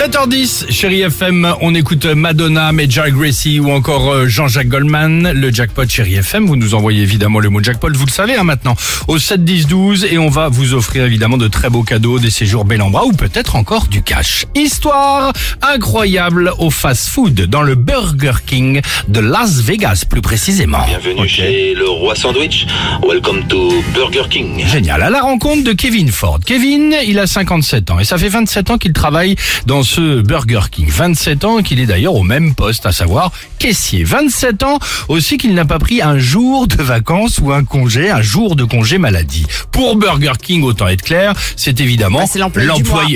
7h10, chérie FM, on écoute Madonna, Major Gracie ou encore euh, Jean-Jacques Goldman, le jackpot chérie FM. Vous nous envoyez évidemment le mot jackpot, vous le savez hein, maintenant, au 7 10 12 et on va vous offrir évidemment de très beaux cadeaux, des séjours bel en bras ou peut-être encore du cash. Histoire incroyable au fast-food dans le Burger King de Las Vegas plus précisément. Bienvenue Ok. chez le Roi Sandwich. Welcome to Burger King. Génial. À la rencontre de Kevin Ford. Kevin, il a 57 ans et ça fait 27 ans qu'il travaille dans ce Burger King. 27 ans qu'il est d'ailleurs au même poste, à savoir caissier. 27 ans aussi qu'il n'a pas pris un jour de vacances ou un congé, un jour de congé maladie. Pour Burger King, autant être clair, c'est évidemment Bah, c'est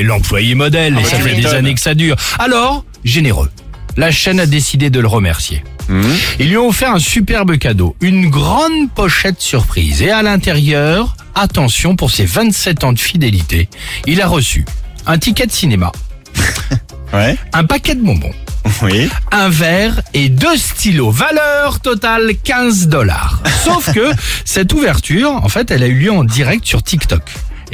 l'employé modèle et bah, ça fait des années que ça dure. Alors, généreux. La chaîne a décidé de le remercier. Ils lui ont offert un superbe cadeau, une grande pochette surprise. Et à l'intérieur, attention pour ses 27 ans de fidélité, il a reçu un ticket de cinéma, Ouais. un paquet de bonbons, Oui. un verre et deux stylos. Valeur totale 15 dollars. Sauf que cette ouverture, en fait, elle a eu lieu en direct sur TikTok.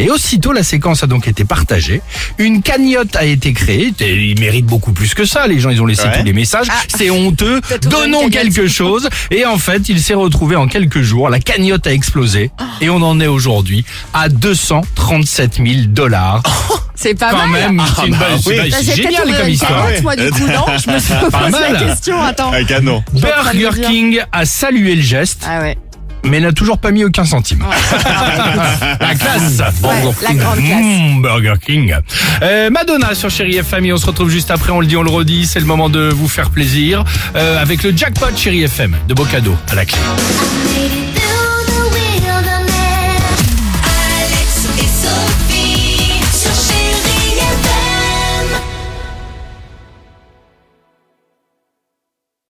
Et aussitôt, la séquence a donc été partagée. Une cagnotte a été créée. Et Il mérite beaucoup plus que ça. Les gens, ils ont laissé Ouais. tous les messages. C'est honteux. Donnons quelque chose. Et en fait, il s'est retrouvé en quelques jours. La cagnotte a explosé. Et on en est aujourd'hui à 237 000 dollars. C'est pas Quand mal. même, c'est une bah oui. Bah, c'est génial comme histoire. moi, du coup, non Je me suis posé la mal. question, attends. Un canon. Burger King a salué le geste. Ah ouais. Mais n'a toujours pas mis aucun centime. la classe Ouais, la grande classe. Mmh, Burger King. Euh, Madonna sur Chéri FM, et on se retrouve juste après, on le dit, on le redit, c'est le moment de vous faire plaisir, euh, avec le jackpot Chéri FM, de beaux cadeaux à la clé. I made it